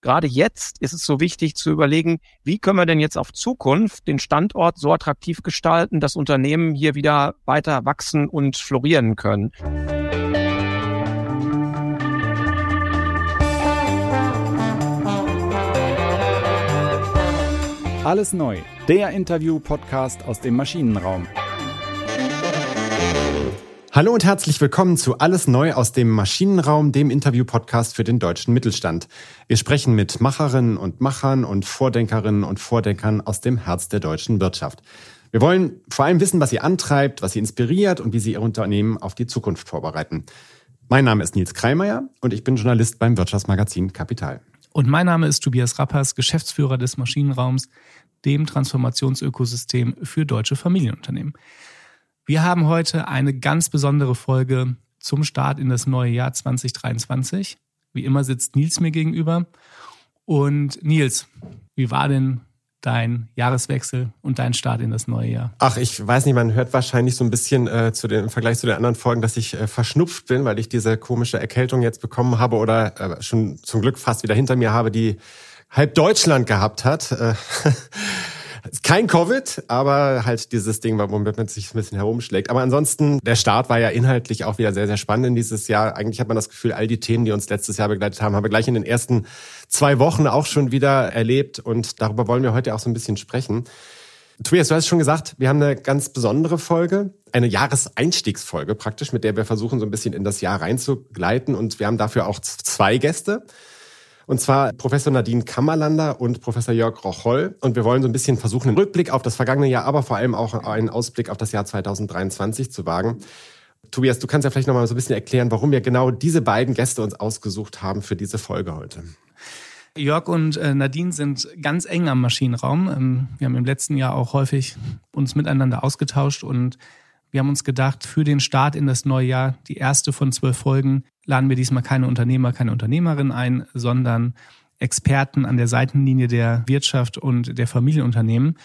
gerade jetzt ist es so wichtig zu überlegen, wie können wir denn jetzt auf Zukunft den Standort so attraktiv gestalten, dass Unternehmen hier wieder weiter wachsen und florieren können. Alles neu, der Interview-Podcast aus dem Maschinenraum. Hallo und herzlich willkommen zu Alles Neu aus dem Maschinenraum, dem Interview-Podcast für den deutschen Mittelstand. Wir sprechen mit Macherinnen und Machern und Vordenkerinnen und Vordenkern aus dem Herz der deutschen Wirtschaft. Wir wollen vor allem wissen, was sie antreibt, was sie inspiriert und wie sie ihr Unternehmen auf die Zukunft vorbereiten. Mein Name ist Nils Kreimeier und ich bin Journalist beim Wirtschaftsmagazin Kapital. Und mein Name ist Tobias Rappers, Geschäftsführer des Maschinenraums, dem Transformationsökosystem für deutsche Familienunternehmen. Wir haben heute eine ganz besondere Folge zum Start in das neue Jahr 2023. Wie immer sitzt Nils mir gegenüber. Und Nils, wie war denn dein Jahreswechsel und dein Start in das neue Jahr? Ach, ich weiß nicht, man hört wahrscheinlich so ein bisschen äh, zu den, im Vergleich zu den anderen Folgen, dass ich äh, verschnupft bin, weil ich diese komische Erkältung jetzt bekommen habe oder äh, schon zum Glück fast wieder hinter mir habe, die halb Deutschland gehabt hat. Kein Covid, aber halt dieses Ding, womit man sich ein bisschen herumschlägt. Aber ansonsten, der Start war ja inhaltlich auch wieder sehr, sehr spannend in dieses Jahr. Eigentlich hat man das Gefühl, all die Themen, die uns letztes Jahr begleitet haben, haben wir gleich in den ersten zwei Wochen auch schon wieder erlebt. Und darüber wollen wir heute auch so ein bisschen sprechen. Tobias, du hast schon gesagt, wir haben eine ganz besondere Folge, eine Jahreseinstiegsfolge praktisch, mit der wir versuchen, so ein bisschen in das Jahr reinzugleiten. Und wir haben dafür auch zwei Gäste. Und zwar Professor Nadine Kammerlander und Professor Jörg Rocholl. Und wir wollen so ein bisschen versuchen, einen Rückblick auf das vergangene Jahr, aber vor allem auch einen Ausblick auf das Jahr 2023 zu wagen. Tobias, du kannst ja vielleicht noch mal so ein bisschen erklären, warum wir genau diese beiden Gäste uns ausgesucht haben für diese Folge heute. Jörg und äh, Nadine sind ganz eng am Maschinenraum. Ähm, wir haben im letzten Jahr auch häufig uns miteinander ausgetauscht und wir haben uns gedacht, für den Start in das neue Jahr, die erste von zwölf Folgen, laden wir diesmal keine Unternehmer, keine Unternehmerin ein, sondern Experten an der Seitenlinie der Wirtschaft und der Familienunternehmen.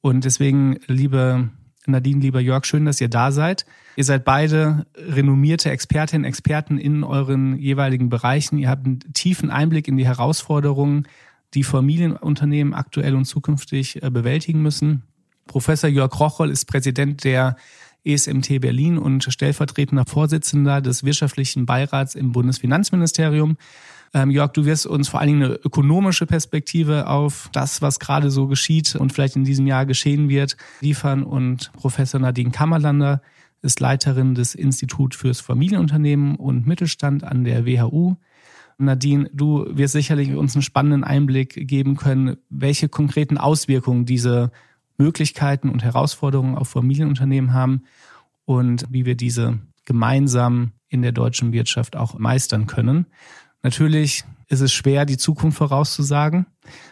Und deswegen, liebe Nadine, lieber Jörg, schön, dass ihr da seid. Ihr seid beide renommierte Expertinnen, Experten in euren jeweiligen Bereichen. Ihr habt einen tiefen Einblick in die Herausforderungen, die Familienunternehmen aktuell und zukünftig äh, bewältigen müssen. Professor Jörg Rocholl ist Präsident der ESMT Berlin und stellvertretender Vorsitzender des wirtschaftlichen Beirats im Bundesfinanzministerium. Ähm, Jörg, du wirst uns vor allen Dingen eine ökonomische Perspektive auf das, was gerade so geschieht und vielleicht in diesem Jahr geschehen wird, liefern. Und Professor Nadine Kammerlander ist Leiterin des Instituts fürs Familienunternehmen und Mittelstand an der WHU. Nadine, du wirst sicherlich uns einen spannenden Einblick geben können, welche konkreten Auswirkungen diese Möglichkeiten und Herausforderungen auf Familienunternehmen haben und wie wir diese gemeinsam in der deutschen Wirtschaft auch meistern können. Natürlich ist es schwer, die Zukunft vorauszusagen,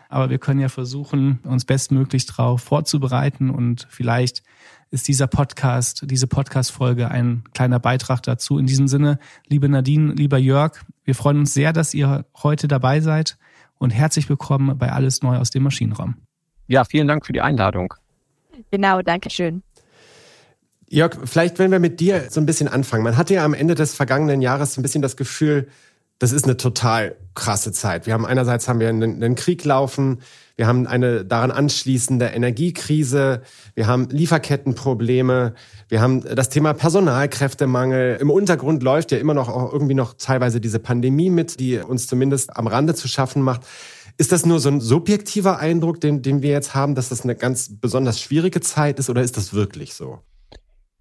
aber wir können ja versuchen, uns bestmöglich darauf vorzubereiten und vielleicht ist dieser Podcast, diese Podcast-Folge ein kleiner Beitrag dazu. In diesem Sinne, liebe Nadine, lieber Jörg, wir freuen uns sehr, dass ihr heute dabei seid und herzlich willkommen bei Alles Neu aus dem Maschinenraum. Ja, vielen Dank für die Einladung. Genau, danke schön. Jörg, vielleicht wenn wir mit dir so ein bisschen anfangen. Man hatte ja am Ende des vergangenen Jahres ein bisschen das Gefühl, das ist eine total krasse Zeit. Wir haben einerseits haben wir einen, einen, Krieg laufen, wir haben eine daran anschließende Energiekrise, wir haben Lieferkettenprobleme, wir haben das Thema Personalkräftemangel. Im Untergrund läuft ja immer noch auch irgendwie noch teilweise diese Pandemie mit, die uns zumindest am Rande zu schaffen macht. Ist das nur so ein subjektiver Eindruck, den, den wir jetzt haben, dass das eine ganz besonders schwierige Zeit ist oder ist das wirklich so?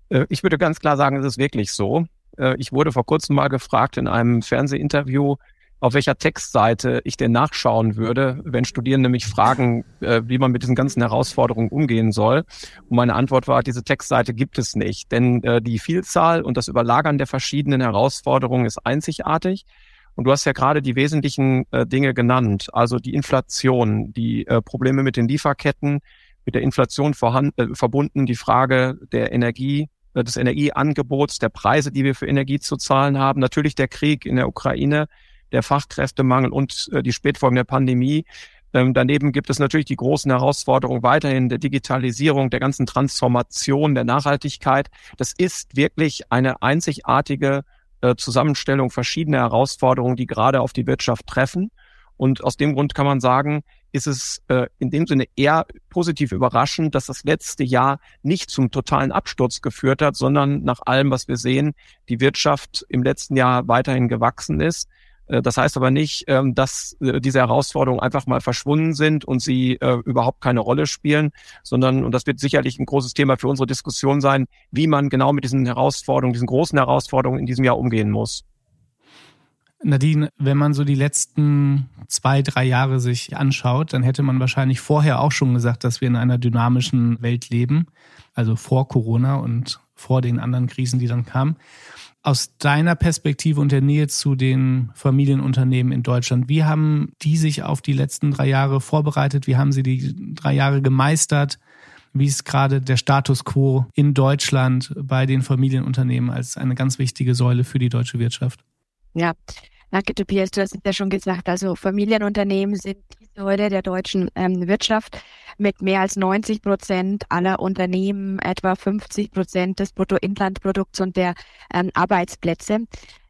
Äh, ich würde ganz klar sagen, es ist wirklich so. Äh, ich wurde vor kurzem mal gefragt in einem Fernsehinterview, auf welcher Textseite ich denn nachschauen würde, wenn Studierende mich fragen, äh, wie man mit diesen ganzen Herausforderungen umgehen soll. Und meine Antwort war, diese Textseite gibt es nicht, denn die Vielzahl und das Überlagern der verschiedenen Herausforderungen ist einzigartig. Und du hast ja gerade die wesentlichen äh, Dinge genannt, also die Inflation, die äh, Probleme mit den Lieferketten, mit der Inflation vorhanden, äh, verbunden, die Frage der Energie, äh, des Energieangebots, der Preise, die wir für Energie zu zahlen haben, natürlich der Krieg in der Ukraine, der Fachkräftemangel und äh, die Spätfolgen der Pandemie. Ähm, daneben gibt es natürlich die großen Herausforderungen weiterhin der Digitalisierung, der ganzen Transformation, der Nachhaltigkeit. Das ist wirklich eine einzigartige äh, Zusammenstellung verschiedener Herausforderungen, die gerade auf die Wirtschaft treffen. Und aus dem Grund kann man sagen, ist es äh, in dem Sinne eher positiv überraschend, dass das letzte Jahr nicht zum totalen Absturz geführt hat, sondern nach allem, was wir sehen, die Wirtschaft im letzten Jahr weiterhin gewachsen ist. Äh, das heißt aber nicht, ähm, dass äh, diese Herausforderungen einfach mal verschwunden sind und sie äh, überhaupt keine Rolle spielen, sondern, und das wird sicherlich ein großes Thema für unsere Diskussion sein, wie man genau mit diesen Herausforderungen, diesen großen Herausforderungen in diesem Jahr umgehen muss. Nadine, wenn man so die letzten zwei, drei Jahre sich anschaut, dann hätte man wahrscheinlich vorher auch schon gesagt, dass wir in einer dynamischen Welt leben, also vor Corona und vor den anderen Krisen, die dann kamen. Aus deiner Perspektive und der Nähe zu den Familienunternehmen in Deutschland, wie haben die sich auf die letzten drei Jahre vorbereitet? Wie haben sie die drei Jahre gemeistert? Wie ist gerade der Status quo in Deutschland bei den Familienunternehmen als eine ganz wichtige Säule für die deutsche Wirtschaft? Ja, danke Tobias, du hast es ja schon gesagt. Also Familienunternehmen sind die Säule der deutschen ähm, Wirtschaft mit mehr als 90 Prozent aller Unternehmen, etwa 50 Prozent des Bruttoinlandprodukts und der ähm, Arbeitsplätze.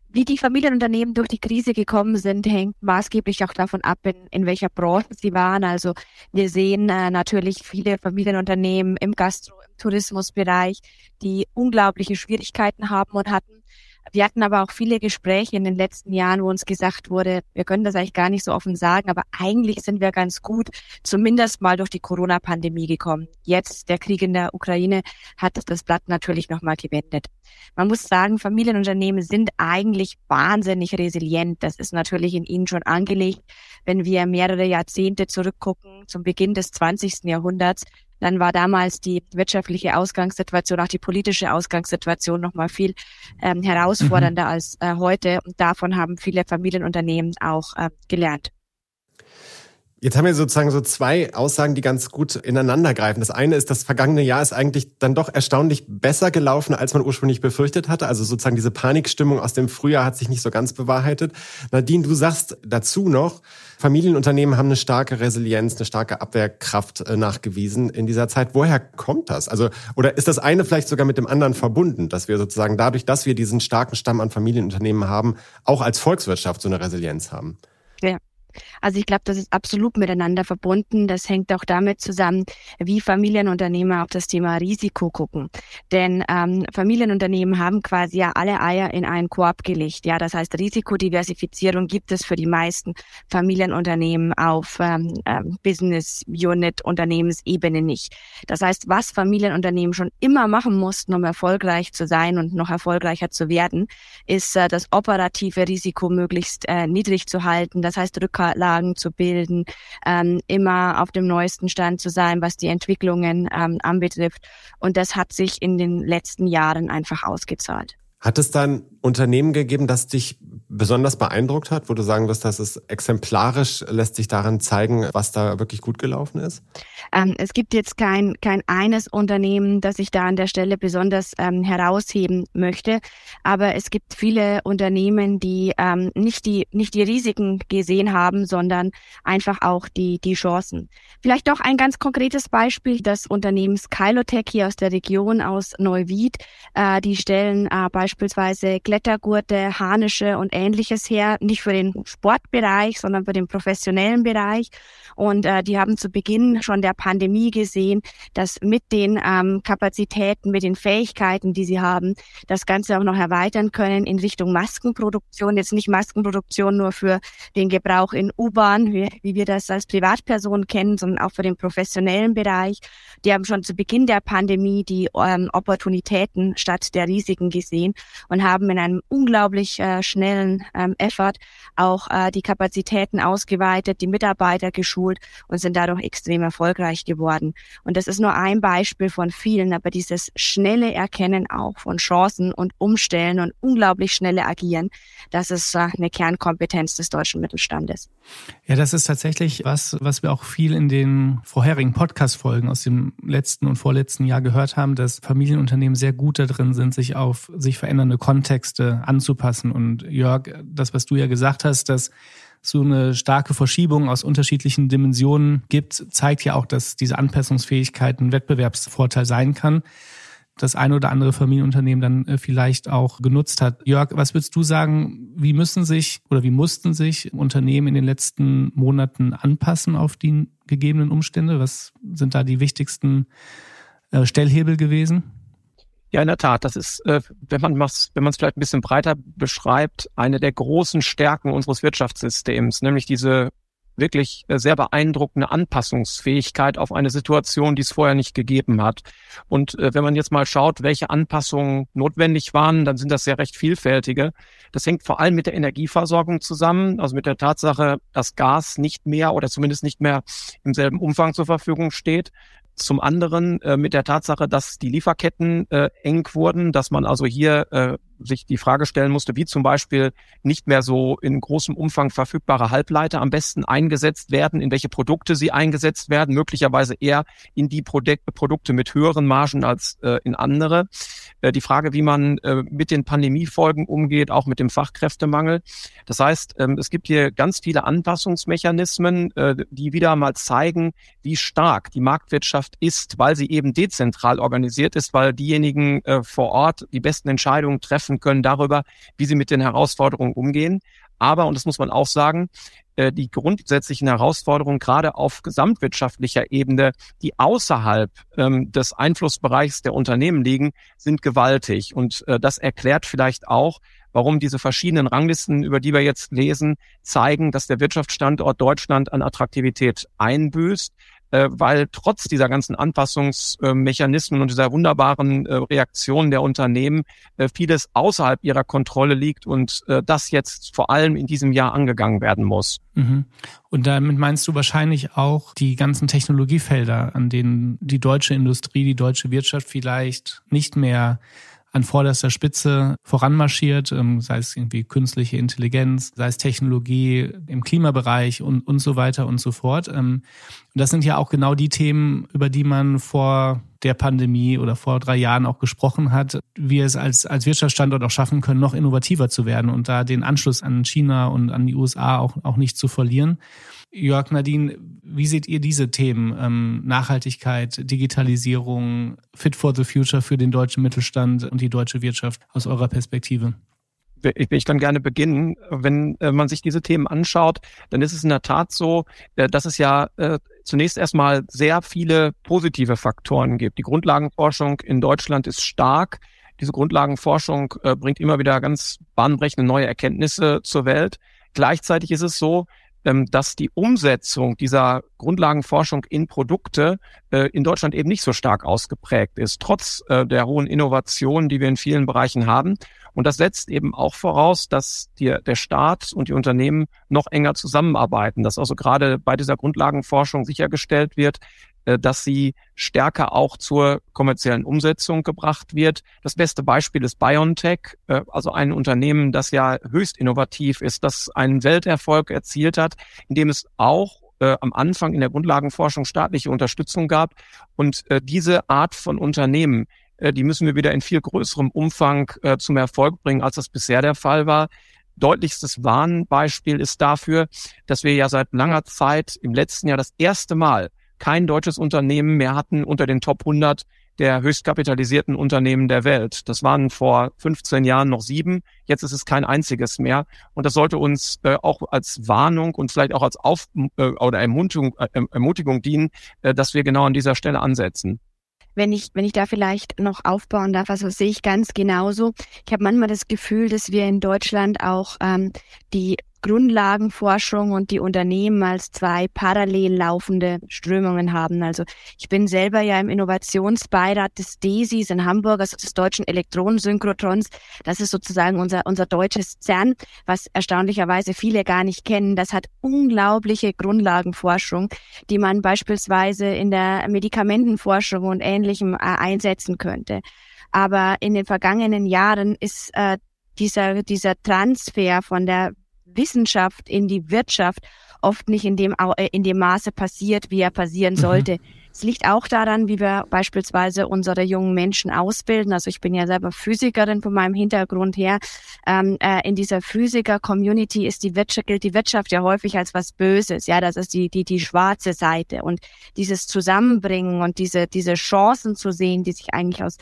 Wie die Familienunternehmen durch die Krise gekommen sind, hängt maßgeblich auch davon ab, in, in welcher Branche sie waren. Also wir sehen äh, natürlich viele Familienunternehmen im Gastro, im Tourismusbereich, die unglaubliche Schwierigkeiten haben und hatten. Wir hatten aber auch viele Gespräche in den letzten Jahren, wo uns gesagt wurde, wir können das eigentlich gar nicht so offen sagen, aber eigentlich sind wir ganz gut, zumindest mal durch die Corona-Pandemie gekommen. Jetzt der Krieg in der Ukraine hat das Blatt natürlich nochmal gewendet. Man muss sagen, Familienunternehmen sind eigentlich wahnsinnig resilient. Das ist natürlich in ihnen schon angelegt. Wenn wir mehrere Jahrzehnte zurückgucken, zum Beginn des 20. Jahrhunderts, dann war damals die wirtschaftliche Ausgangssituation, auch die politische Ausgangssituation noch mal viel ähm, herausfordernder mhm. als äh, heute. Und davon haben viele Familienunternehmen auch äh, gelernt. Jetzt haben wir sozusagen so zwei Aussagen, die ganz gut ineinander greifen. Das eine ist, das vergangene Jahr ist eigentlich dann doch erstaunlich besser gelaufen, als man ursprünglich befürchtet hatte. Also sozusagen diese Panikstimmung aus dem Frühjahr hat sich nicht so ganz bewahrheitet. Nadine, du sagst dazu noch, Familienunternehmen haben eine starke Resilienz, eine starke Abwehrkraft äh, nachgewiesen in dieser Zeit. Woher kommt das? Also, oder ist das eine vielleicht sogar mit dem anderen verbunden, dass wir sozusagen dadurch, dass wir diesen starken Stamm an Familienunternehmen haben, auch als Volkswirtschaft so eine Resilienz haben? Ja, also ich glaube, das ist absolut miteinander verbunden. Das hängt auch damit zusammen, wie Familienunternehmer auf das Thema Risiko gucken. Denn ähm, Familienunternehmen haben quasi ja alle Eier in einen Korb gelegt. Ja, das heißt, Risikodiversifizierung gibt es für die meisten Familienunternehmen auf ähm, ähm, Business Unit Unternehmensebene nicht. Das heißt, was Familienunternehmen schon immer machen mussten, um erfolgreich zu sein und noch erfolgreicher zu werden, ist äh, das operative Risiko möglichst äh, niedrig zu halten. Das heißt, Rückkehr Lagen zu bilden, ähm, immer auf dem neuesten Stand zu sein, was die Entwicklungen ähm, anbetrifft. Und das hat sich in den letzten Jahren einfach ausgezahlt. Hat es dann Unternehmen gegeben, das dich besonders beeindruckt hat, wo du sagen wirst, dass es exemplarisch lässt sich daran zeigen, was da wirklich gut gelaufen ist? Ähm, es gibt jetzt kein, kein eines Unternehmen, das ich da an der Stelle besonders ähm, herausheben möchte. Aber es gibt viele Unternehmen, die ähm, nicht die, nicht die Risiken gesehen haben, sondern einfach auch die, die Chancen. Vielleicht doch ein ganz konkretes Beispiel des Unternehmens Kylotech hier aus der Region aus Neuwied. Äh, die stellen äh, beispielsweise Klettergurte, Harnische und ähnliches her, nicht für den Sportbereich, sondern für den professionellen Bereich. Und äh, die haben zu Beginn schon der Pandemie gesehen, dass mit den ähm, Kapazitäten, mit den Fähigkeiten, die sie haben, das Ganze auch noch erweitern können in Richtung Maskenproduktion. Jetzt nicht Maskenproduktion nur für den Gebrauch in U-Bahn, wie, wie wir das als Privatperson kennen, sondern auch für den professionellen Bereich. Die haben schon zu Beginn der Pandemie die ähm, Opportunitäten statt der Risiken gesehen und haben in einem unglaublich äh, schnellen ähm, Effort auch äh, die Kapazitäten ausgeweitet, die Mitarbeiter geschult und sind dadurch extrem erfolgreich geworden. Und das ist nur ein Beispiel von vielen, aber dieses schnelle Erkennen auch von Chancen und Umstellen und unglaublich schnelle Agieren, das ist äh, eine Kernkompetenz des deutschen Mittelstandes. Ja, das ist tatsächlich was, was wir auch viel in den vorherigen Podcast-Folgen aus dem letzten und vorletzten Jahr gehört haben, dass Familienunternehmen sehr gut darin sind, sich auf sich verändernde Kontexte anzupassen. Und Jörg, das, was du ja gesagt hast, dass so eine starke Verschiebung aus unterschiedlichen Dimensionen gibt, zeigt ja auch, dass diese Anpassungsfähigkeit ein Wettbewerbsvorteil sein kann. das eine oder andere Familienunternehmen dann äh, vielleicht auch genutzt hat. Jörg, was würdest du sagen, wie müssen sich oder wie mussten sich Unternehmen in den letzten Monaten anpassen auf die gegebenen Umstände? Was sind da die wichtigsten äh, Stellhebel gewesen? Ja, in der Tat. Das ist, äh, wenn man es wenn vielleicht ein bisschen breiter beschreibt, eine der großen Stärken unseres Wirtschaftssystems, nämlich diese wirklich äh, sehr beeindruckende Anpassungsfähigkeit auf eine Situation, die es vorher nicht gegeben hat. Und äh, wenn man jetzt mal schaut, welche Anpassungen notwendig waren, dann sind das sehr recht vielfältige. Das hängt vor allem mit der Energieversorgung zusammen, also mit der Tatsache, dass Gas nicht mehr oder zumindest nicht mehr im selben Umfang zur Verfügung steht. Zum anderen äh, mit der Tatsache, dass die Lieferketten äh, eng wurden, dass man also hier äh, sich die Frage stellen musste, wie zum Beispiel nicht mehr so in großem Umfang verfügbare Halbleiter am besten eingesetzt werden, in welche Produkte sie eingesetzt werden, möglicherweise eher in die Produk Produkte mit höheren Margen als äh, in andere. Äh, die Frage, wie man äh, mit den Pandemiefolgen umgeht, auch mit dem Fachkräftemangel. Das heißt, ähm, es gibt hier ganz viele Anpassungsmechanismen, äh, die wieder mal zeigen, wie stark die Marktwirtschaft ist, weil sie eben dezentral organisiert ist, weil diejenigen äh, vor Ort die besten Entscheidungen treffen, treffen können darüber, wie sie mit den Herausforderungen umgehen. Aber, und das muss man auch sagen, äh, die grundsätzlichen Herausforderungen gerade auf gesamtwirtschaftlicher Ebene, die außerhalb ähm, des Einflussbereichs der Unternehmen liegen, sind gewaltig. Und äh, das erklärt vielleicht auch, warum diese verschiedenen Ranglisten, über die wir jetzt lesen, zeigen, dass der Wirtschaftsstandort Deutschland an Attraktivität einbüßt äh, weil trotz dieser ganzen Anpassungsmechanismen und dieser wunderbaren äh, Reaktionen der Unternehmen äh, vieles außerhalb ihrer Kontrolle liegt und äh, das jetzt vor allem in diesem Jahr angegangen werden muss. Mhm. Und damit meinst du wahrscheinlich auch die ganzen Technologiefelder, an denen die deutsche Industrie, die deutsche Wirtschaft vielleicht nicht mehr an vorderster Spitze voranmarschiert, ähm, sei es irgendwie künstliche Intelligenz, sei es Technologie im Klimabereich und, und so weiter und so fort. Ähm, und das sind ja auch genau die Themen, über die man vor der Pandemie oder vor drei Jahren auch gesprochen hat, wie es als, als Wirtschaftsstandort auch schaffen können, noch innovativer zu werden und da den Anschluss an China und an die USA auch, auch nicht zu verlieren. Jörg Nadine, wie seht ihr diese Themen? Ähm, Nachhaltigkeit, Digitalisierung, Fit for the Future für den deutschen Mittelstand und die deutsche Wirtschaft aus eurer Perspektive? ich, ich kann gerne beginnen. Wenn äh, man sich diese Themen anschaut, dann ist es in der Tat so, äh, dass es ja äh, zunächst erstmal sehr viele positive Faktoren gibt. Die Grundlagenforschung in Deutschland ist stark. Diese Grundlagenforschung äh, bringt immer wieder ganz bahnbrechende neue Erkenntnisse zur Welt. Gleichzeitig ist es so, dass die Umsetzung dieser Grundlagenforschung in Produkte äh, in Deutschland eben nicht so stark ausgeprägt ist, trotz äh, der hohen Innovationen, die wir in vielen Bereichen haben. Und das setzt eben auch voraus, dass die, der Staat und die Unternehmen noch enger zusammenarbeiten, dass also gerade bei dieser Grundlagenforschung sichergestellt wird, dass sie stärker auch zur kommerziellen Umsetzung gebracht wird. Das beste Beispiel ist BioNTech, äh, also ein Unternehmen, das ja höchst innovativ ist, das einen Welterfolg erzielt hat, indem es auch äh, am Anfang in der Grundlagenforschung staatliche Unterstützung gab. Und äh, diese Art von Unternehmen, äh, die müssen wir wieder in viel größerem Umfang äh, zum Erfolg bringen, als das bisher der Fall war. Deutlichstes Warnbeispiel ist dafür, dass wir ja seit langer Zeit im letzten Jahr das erste Mal kein deutsches Unternehmen mehr hatten unter den Top 100 der höchstkapitalisierten Unternehmen der Welt. Das waren vor 15 Jahren noch sieben, jetzt ist es kein einziges mehr. Und das sollte uns äh, auch als Warnung und vielleicht auch als Auf äh, oder Ermutigung, äh, Ermutigung dienen, äh, dass wir genau an dieser Stelle ansetzen wenn ich, wenn ich da vielleicht noch aufbauen darf, also sehe ich ganz genauso. Ich habe manchmal das Gefühl, dass wir in Deutschland auch ähm, die Grundlagenforschung und die Unternehmen als zwei parallel laufende Strömungen haben. Also ich bin selber ja im Innovationsbeirat des DESIs in Hamburg, also des Deutschen Elektronensynchrotrons. Das ist sozusagen unser, unser deutsches CERN, was erstaunlicherweise viele gar nicht kennen. Das hat unglaubliche Grundlagenforschung, die man beispielsweise in der Medikamentenforschung und Ähnlichem äh, einsetzen könnte. Aber in den vergangenen Jahren ist äh, dieser, dieser Transfer von der Wissenschaft in die Wirtschaft oft nicht in dem, äh, in dem Maße passiert, wie er passieren mhm. sollte. Es liegt auch daran, wie wir beispielsweise unsere jungen Menschen ausbilden. Also ich bin ja selber Physikerin von meinem Hintergrund her. Ähm, äh, in dieser Physiker-Community ist die Wirtschaft, gilt die Wirtschaft ja häufig als was Böses. Ja, das ist die, die, die schwarze Seite. Und dieses Zusammenbringen und diese, diese Chancen zu sehen, die sich eigentlich aus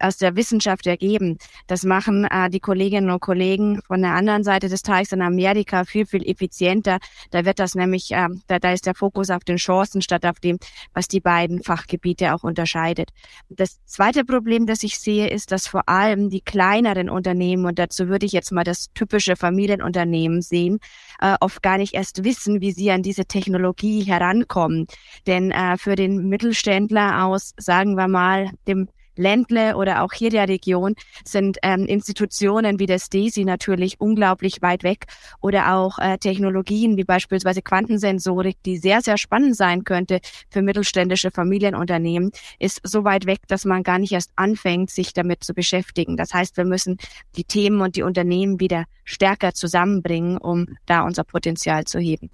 aus der Wissenschaft ergeben. Das machen äh, die Kolleginnen und Kollegen von der anderen Seite des Teichs in Amerika viel, viel effizienter. Da wird das nämlich, äh, da, da ist der Fokus auf den Chancen statt auf dem, was die beiden Fachgebiete auch unterscheidet. Das zweite Problem, das ich sehe, ist, dass vor allem die kleineren Unternehmen, und dazu würde ich jetzt mal das typische Familienunternehmen sehen, äh, oft gar nicht erst wissen, wie sie an diese Technologie herankommen. Denn äh, für den Mittelständler aus, sagen wir mal, dem Ländle oder auch hier der Region sind ähm, Institutionen wie das DESI natürlich unglaublich weit weg oder auch äh, Technologien wie beispielsweise Quantensensorik, die sehr, sehr spannend sein könnte für mittelständische Familienunternehmen, ist so weit weg, dass man gar nicht erst anfängt, sich damit zu beschäftigen. Das heißt, wir müssen die Themen und die Unternehmen wieder stärker zusammenbringen, um da unser Potenzial zu heben.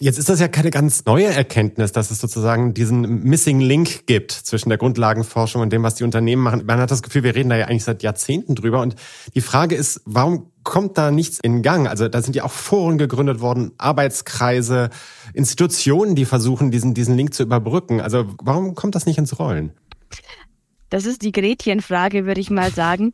Jetzt ist das ja keine ganz neue Erkenntnis, dass es sozusagen diesen Missing Link gibt zwischen der Grundlagenforschung und dem, was die Unternehmen machen. Man hat das Gefühl, wir reden da ja eigentlich seit Jahrzehnten drüber. Und die Frage ist, warum kommt da nichts in Gang? Also da sind ja auch Foren gegründet worden, Arbeitskreise, Institutionen, die versuchen, diesen, diesen Link zu überbrücken. Also warum kommt das nicht ins Rollen? Das ist die Gretchenfrage, würde ich mal sagen.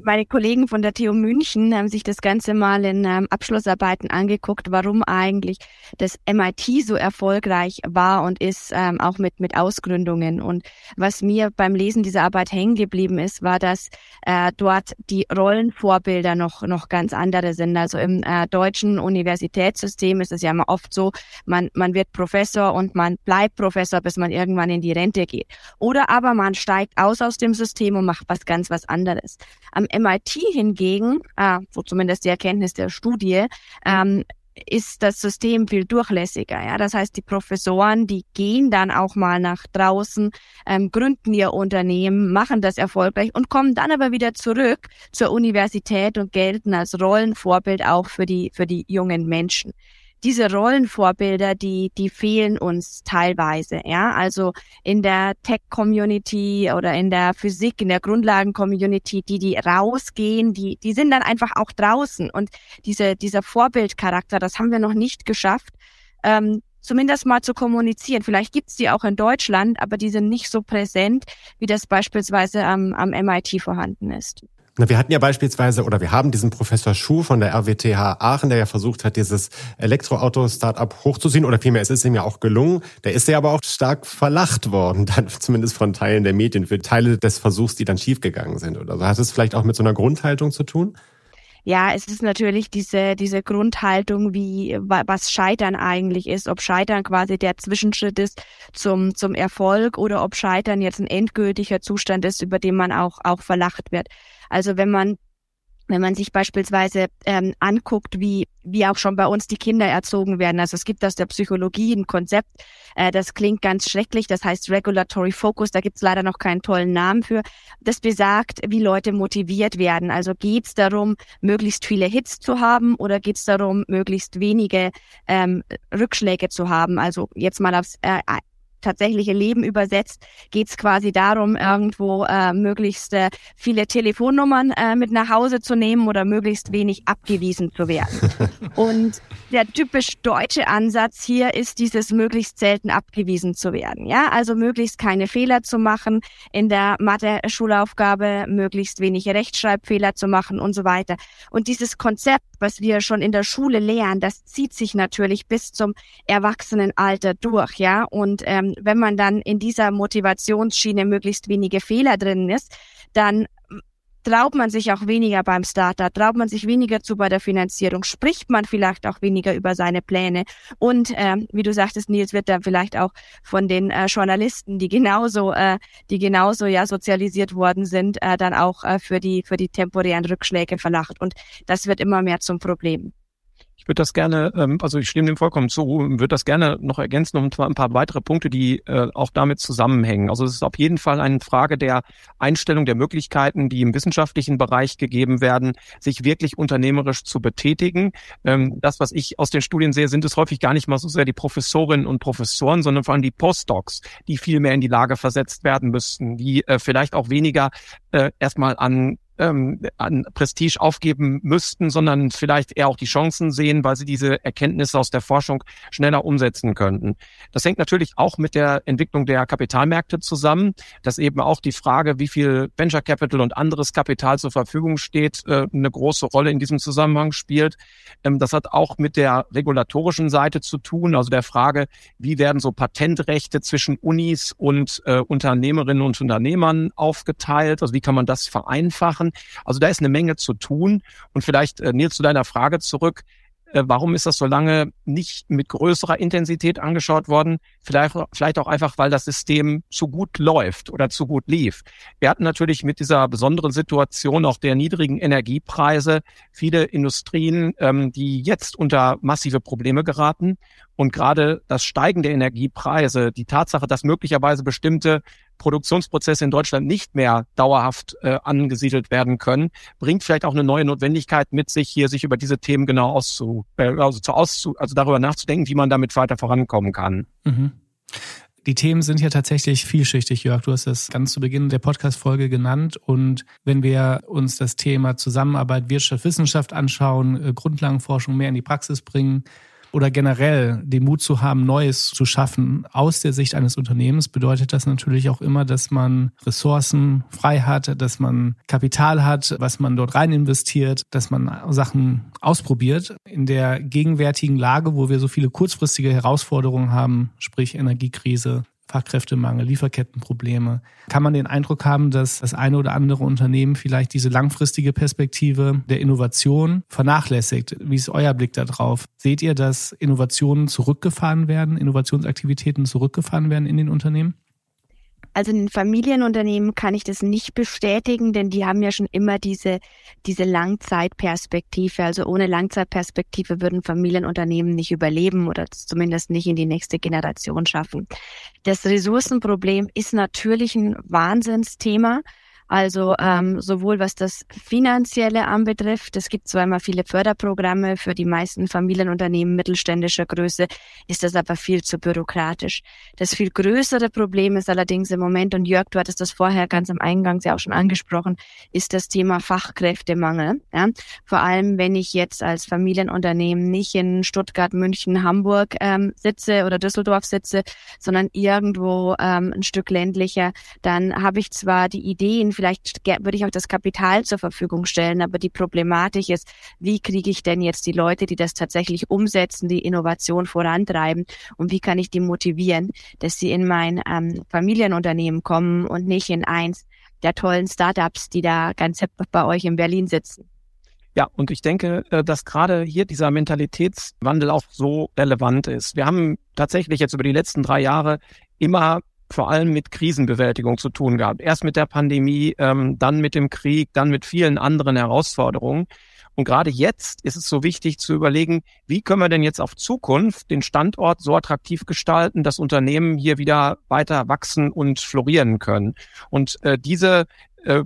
Meine Kollegen von der TU München haben sich das Ganze mal in ähm, Abschlussarbeiten angeguckt, warum eigentlich das MIT so erfolgreich war und ist, ähm, auch mit, mit Ausgründungen. Und was mir beim Lesen dieser Arbeit hängen geblieben ist, war, dass äh, dort die Rollenvorbilder noch, noch ganz andere sind. Also im äh, deutschen Universitätssystem ist es ja immer oft so, man, man wird Professor und man bleibt Professor, bis man irgendwann in die Rente geht. Oder aber man steigt aus aus dem System und macht was ganz was anderes. Am MIT hingegen, äh, so zumindest die Erkenntnis der Studie, ähm, ist das System viel durchlässiger. Ja? Das heißt, die Professoren, die gehen dann auch mal nach draußen, ähm, gründen ihr Unternehmen, machen das erfolgreich und kommen dann aber wieder zurück zur Universität und gelten als Rollenvorbild auch für die, für die jungen Menschen diese Rollenvorbilder, die, die fehlen uns teilweise, ja. Also in der Tech-Community oder in der Physik, in der Grundlagen-Community, die, die rausgehen, die, die sind dann einfach auch draußen. Und diese, dieser Vorbildcharakter, das haben wir noch nicht geschafft, ähm, zumindest mal zu kommunizieren. Vielleicht gibt's die auch in Deutschland, aber die sind nicht so präsent, wie das beispielsweise am, am MIT vorhanden ist. Na, wir hatten ja beispielsweise, oder wir haben diesen Professor Schuh von der RWTH Aachen, der ja versucht hat, dieses Elektroauto-Startup hochzuziehen, oder vielmehr, es ist ihm ja auch gelungen. Der ist ja aber auch stark verlacht worden, dann zumindest von Teilen der Medien, für Teile des Versuchs, die dann schiefgegangen sind oder so. Hat es vielleicht auch mit so einer Grundhaltung zu tun? Ja, es ist natürlich diese, diese Grundhaltung, wie, was Scheitern eigentlich ist, ob Scheitern quasi der Zwischenschritt ist zum, zum Erfolg oder ob Scheitern jetzt ein endgültiger Zustand ist, über den man auch, auch verlacht wird. Also wenn man wenn man sich beispielsweise ähm, anguckt, wie, wie auch schon bei uns die Kinder erzogen werden. Also es gibt aus der Psychologie ein Konzept, äh, das klingt ganz schrecklich, das heißt Regulatory Focus, da gibt es leider noch keinen tollen Namen für. Das besagt, wie Leute motiviert werden. Also geht es darum, möglichst viele Hits zu haben oder geht es darum, möglichst wenige ähm, Rückschläge zu haben? Also jetzt mal aufs äh, tatsächliche Leben übersetzt, geht es quasi darum, irgendwo äh, möglichst äh, viele Telefonnummern äh, mit nach Hause zu nehmen oder möglichst wenig abgewiesen zu werden. Und der typisch deutsche Ansatz hier ist dieses möglichst selten abgewiesen zu werden. Ja, also möglichst keine Fehler zu machen in der Mathe-Schulaufgabe, möglichst wenig Rechtschreibfehler zu machen und so weiter. Und dieses Konzept, was wir schon in der Schule lernen, das zieht sich natürlich bis zum Erwachsenenalter durch. Ja, und ähm, wenn man dann in dieser Motivationsschiene möglichst wenige Fehler drin ist, dann traut man sich auch weniger beim Startup, traut man sich weniger zu bei der Finanzierung, spricht man vielleicht auch weniger über seine Pläne. Und äh, wie du sagtest, Nils, wird dann vielleicht auch von den äh, Journalisten, die genauso, äh, die genauso ja sozialisiert worden sind, äh, dann auch äh, für die für die temporären Rückschläge verlacht. Und das wird immer mehr zum Problem. Ich würde das gerne, ähm, also ich stimme dem vollkommen zu, würde das gerne noch ergänzen um ein paar weitere Punkte, die äh, auch damit zusammenhängen. Also es ist auf jeden Fall eine Frage der Einstellung der Möglichkeiten, die im wissenschaftlichen Bereich gegeben werden, sich wirklich unternehmerisch zu betätigen. Ähm, das, was ich aus den Studien sehe, sind es häufig gar nicht mal so sehr die Professorinnen und Professoren, sondern vor allem die Postdocs, die viel mehr in die Lage versetzt werden müssten, die äh, vielleicht auch weniger äh, erstmal an ähm, an Prestige aufgeben müssten, sondern vielleicht eher auch die Chancen sehen, weil sie diese Erkenntnisse aus der Forschung schneller umsetzen könnten. Das hängt natürlich auch mit der Entwicklung der Kapitalmärkte zusammen, dass eben auch die Frage, wie viel Venture Capital und anderes Kapital zur Verfügung steht, äh, eine große Rolle in diesem Zusammenhang spielt. Ähm, das hat auch mit der regulatorischen Seite zu tun, also der Frage, wie werden so Patentrechte zwischen Unis und äh, Unternehmerinnen und Unternehmern aufgeteilt, also wie kann man das vereinfachen. Also da ist eine Menge zu tun. Und vielleicht, äh, Nils, zu deiner Frage zurück. Äh, warum ist das so lange nicht mit größerer Intensität angeschaut worden? Vielleicht, vielleicht auch einfach, weil das System zu gut läuft oder zu gut lief. Wir hatten natürlich mit dieser besonderen Situation auch der niedrigen Energiepreise viele Industrien, ähm, die jetzt unter massive Probleme geraten. Und gerade das Steigen der Energiepreise, die Tatsache, dass möglicherweise bestimmte Produktionsprozesse in Deutschland nicht mehr dauerhaft äh, angesiedelt werden können, bringt vielleicht auch eine neue Notwendigkeit mit sich, hier sich über diese Themen genau auszu, äh, also, zu, auszu, also darüber nachzudenken, wie man damit weiter vorankommen kann. Mhm. Die Themen sind ja tatsächlich vielschichtig, Jörg. Du hast das ganz zu Beginn der Podcast-Folge genannt. Und wenn wir uns das Thema Zusammenarbeit Wirtschaft, Wissenschaft anschauen, äh, Grundlagenforschung mehr in die Praxis bringen, oder generell den Mut zu haben, Neues zu schaffen aus der Sicht eines Unternehmens, bedeutet das natürlich auch immer, dass man Ressourcen frei hat, dass man Kapital hat, was man dort rein investiert, dass man Sachen ausprobiert. In der gegenwärtigen Lage, wo wir so viele kurzfristige Herausforderungen haben, sprich Energiekrise, Fachkräftemangel, Lieferkettenprobleme, kann man den Eindruck haben, dass das eine oder andere Unternehmen vielleicht diese langfristige Perspektive der Innovation vernachlässigt. Wie ist euer Blick darauf? Seht ihr, dass Innovationen zurückgefahren werden, Innovationsaktivitäten zurückgefahren werden in den Unternehmen? Also in Familienunternehmen kann ich das nicht bestätigen, denn die haben ja schon immer diese, diese Langzeitperspektive. Also ohne Langzeitperspektive würden Familienunternehmen nicht überleben oder zumindest nicht in die nächste Generation schaffen. Das Ressourcenproblem ist natürlich ein Wahnsinnsthema. Also ähm, sowohl was das Finanzielle anbetrifft, es gibt zwar immer viele Förderprogramme für die meisten Familienunternehmen mittelständischer Größe, ist das aber viel zu bürokratisch. Das viel größere Problem ist allerdings im Moment, und Jörg, du hattest das vorher ganz am Eingang ja auch schon angesprochen, ist das Thema Fachkräftemangel. Ja? Vor allem, wenn ich jetzt als Familienunternehmen nicht in Stuttgart, München, Hamburg ähm, sitze oder Düsseldorf sitze, sondern irgendwo ähm, ein Stück ländlicher, dann habe ich zwar die Ideen, vielleicht würde ich auch das Kapital zur Verfügung stellen, aber die Problematik ist, wie kriege ich denn jetzt die Leute, die das tatsächlich umsetzen, die Innovation vorantreiben und wie kann ich die motivieren, dass sie in mein ähm, Familienunternehmen kommen und nicht in eins der tollen Startups, die da ganz bei euch in Berlin sitzen. Ja, und ich denke, äh, dass gerade hier dieser Mentalitätswandel auch so relevant ist. Wir haben tatsächlich jetzt über die letzten drei Jahre immer vor allem mit Krisenbewältigung zu tun gehabt. Erst mit der Pandemie, ähm, dann mit dem Krieg, dann mit vielen anderen Herausforderungen. Und gerade jetzt ist es so wichtig zu überlegen, wie können wir denn jetzt auf Zukunft den Standort so attraktiv gestalten, dass Unternehmen hier wieder weiter wachsen und florieren können. Und äh, diese äh,